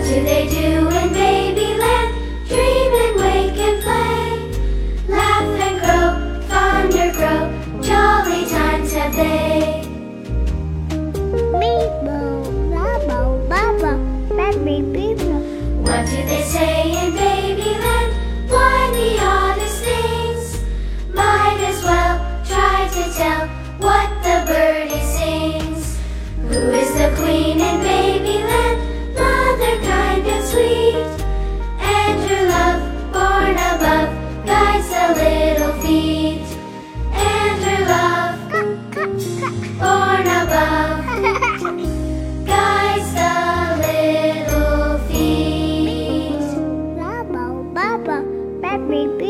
What do they do in babyland? Dream and wake and play. Laugh and grow, fonder grow. Jolly times have they. Me. guides the little feet, and her love, born above, guides the little feet. Baba, Baba, baby.